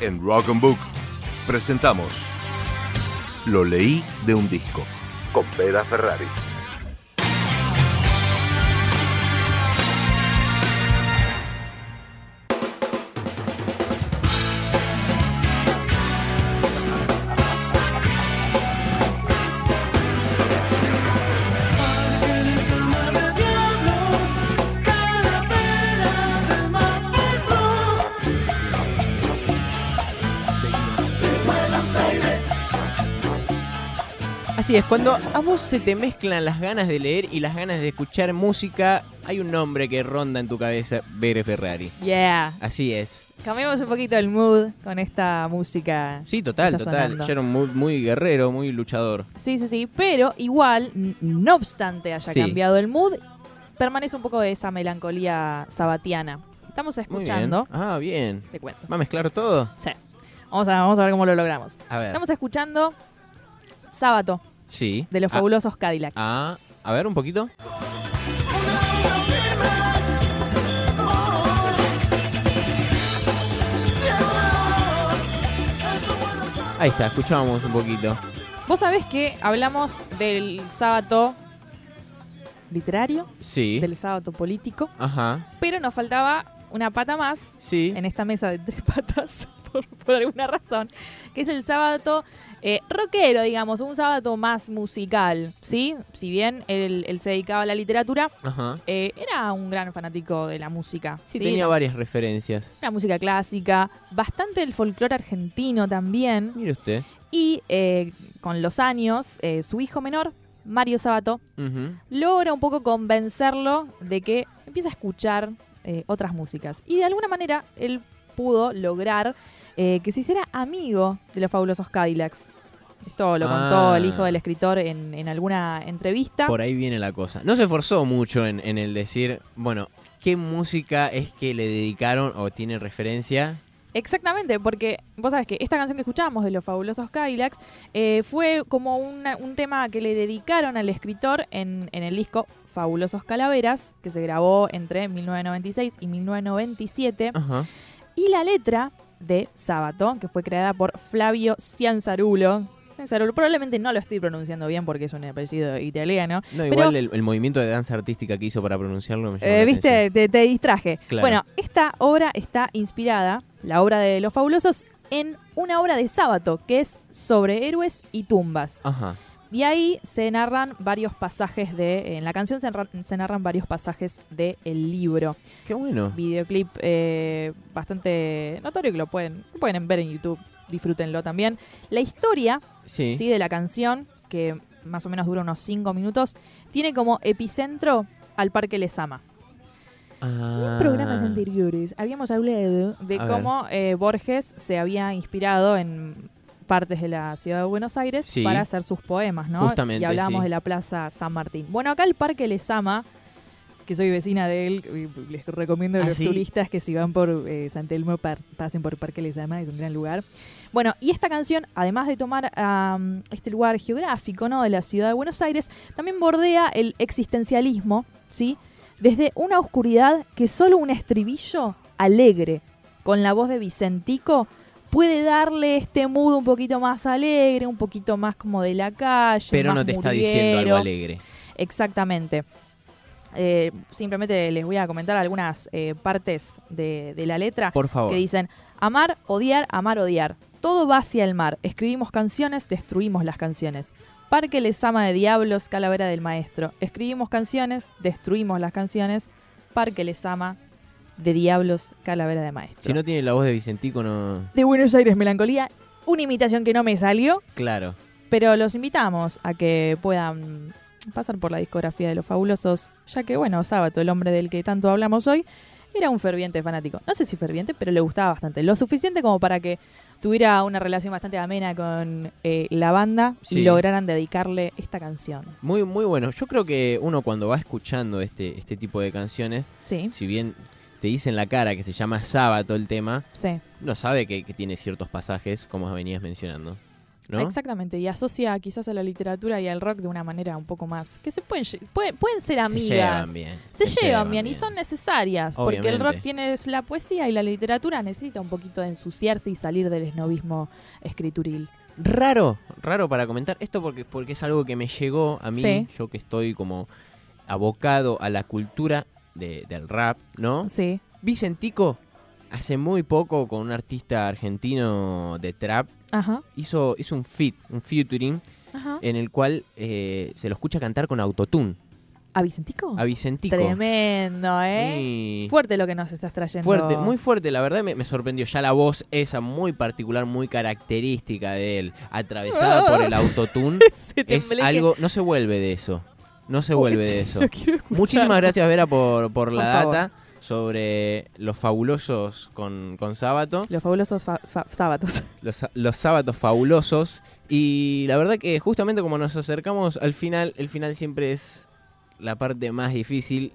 En Rock and Book presentamos Lo leí de un disco con Vera Ferrari. Así es, cuando a vos se te mezclan las ganas de leer y las ganas de escuchar música, hay un nombre que ronda en tu cabeza, Bere Ferrari. Yeah. Así es. Cambiamos un poquito el mood con esta música. Sí, total, total. Ya era un muy, muy guerrero, muy luchador. Sí, sí, sí. Pero igual, no obstante haya Sí. cambiado el mood, permanece un poco de esa melancolía sabatiana. Estamos escuchando. bien. Ah, bien. Te cuento. ¿Va a mezclar todo? Sí. Vamos a, vamos a ver cómo lo logramos. A ver. Estamos escuchando Sábato, Sí. de los Ah, fabulosos Cadillacs. Ah, a ver un poquito. Ahí está, escuchábamos un poquito. Vos sabés que hablamos del sábado literario, Sí. del sábado político, Ajá. pero nos faltaba una pata más Sí. en esta mesa de tres patas, por, por alguna razón, que es el sábado eh, rockero, digamos, un sábado más musical, ¿sí? Si bien él, él se dedicaba a la literatura, eh, era un gran fanático de la música. Sí, tenía varias referencias. La música clásica, bastante del folclore argentino también. Mire usted. Y eh, con los años, su hijo menor, Mario Sabato, logra un poco convencerlo de que empiece a escuchar eh, otras músicas. Y de alguna manera él pudo lograr eh, que se hiciera amigo de los fabulosos Cadillacs. Esto lo contó Ah. el hijo del escritor en, en alguna entrevista. Por ahí viene la cosa. No se esforzó mucho en, en el decir, bueno, ¿qué música es que le dedicaron o tiene referencia? Exactamente, porque vos sabés que esta canción que escuchamos de los fabulosos Cadillacs eh, fue como una- un tema que le dedicaron al escritor en, en el disco Fabulosos Calaveras, que se grabó entre 1996 y 1997. Ajá. Y la letra de Sábato, que fue creada por Flavio Cianzarulo. Cianzarulo, probablemente no lo estoy pronunciando bien porque es un apellido italiano. No, Pero- igual el, el movimiento de danza artística que hizo para pronunciarlo me llamó Eh, la Viste, te, te distraje. Claro. Bueno, esta obra está inspirada, la obra de los fabulosos, en una obra de Sábato, que es sobre héroes y tumbas. Ajá. Y ahí se narran varios pasajes de. En la canción se, narra- se narran varios pasajes del libro. Qué bueno. videoclip eh, bastante notorio que lo pueden, lo pueden ver en YouTube, disfrútenlo también. La historia Sí. ¿sí? de la canción, que más o menos dura unos 5 minutos, tiene como epicentro al Parque Lesama. Ah. En programas anteriores habíamos hablado de A cómo eh, Borges se había inspirado en partes de la ciudad de Buenos Aires Sí. para hacer sus poemas, ¿no? Justamente, y hablábamos sí. de la Plaza San Martín. Bueno, acá el Parque Lesama, que soy vecina de él, les recomiendo a ¿Ah, los sí? turistas que si van por eh, San Telmo pasen por Parque Lesama, es un gran lugar. Bueno, y esta canción, además de tomar este lugar geográfico, ¿no? De la ciudad de Buenos Aires, también bordea el existencialismo, ¿sí? Desde una oscuridad que solo un estribillo alegre, con la voz de Vicentico, puede darle este mood un poquito más alegre, un poquito más como de la calle. Pero más no te está diciendo algo alegre. Exactamente. Eh, simplemente les voy a comentar algunas eh, partes de, de la letra Por favor. que dicen amar, odiar, amar, odiar. Todo va hacia el mar. Escribimos canciones, destruimos las canciones. Parque les ama de diablos, calavera del maestro. Escribimos canciones, destruimos las canciones. Parque les ama de diablos, calavera de maestro. Si no tiene la voz de Vicentico, no. De Buenos Aires, melancolía. Una imitación que no me salió, Claro. pero los invitamos a que puedan pasar por la discografía de los fabulosos, ya que, bueno, Sábato, el hombre del que tanto hablamos hoy, era un ferviente fanático. No sé si ferviente, pero le gustaba bastante. Lo suficiente como para que tuviera una relación bastante amena con eh, la banda Sí. y lograran dedicarle esta canción. Muy, muy bueno. Yo creo que uno cuando va escuchando este, este tipo de canciones, Sí, si bien te dice en la cara que se llama Sábado el tema, sí. uno sabe que, que tiene ciertos pasajes, como venías mencionando. ¿no? Exactamente, y asocia quizás a la literatura y al rock de una manera un poco más. que se pueden, pueden, ser Se amigas. llevan bien. Se, llevan bien, y son necesarias, porque el rock tiene la poesía y la literatura necesita un poquito de ensuciarse y salir del esnovismo escrituril. Raro, raro para comentar esto porque, porque es algo que me llegó a mí, Sí. yo que estoy como abocado a la cultura de- del rap, ¿no? Sí. Vicentico, hace muy poco con un artista argentino de trap, Ajá. hizo, hizo un feat, un featuring, Ajá. en el cual eh, se lo escucha cantar con autotune. ¿A Vicentico? A Vicentico. Tremendo, ¿eh? Muy Fuerte lo que nos estás trayendo. fuerte, muy fuerte, la verdad me, me sorprendió ya la voz esa muy particular, muy característica de él, atravesada por el autotune, es algo, no se vuelve de eso, no se vuelve de eso. Muchísimas gracias Vera por, por la Por data sobre los fabulosos con, con Sábato, Los fabulosos fa- fa- sábados. los, los sábados fabulosos. Y la verdad que justamente como nos acercamos al final, el final siempre es la parte más difícil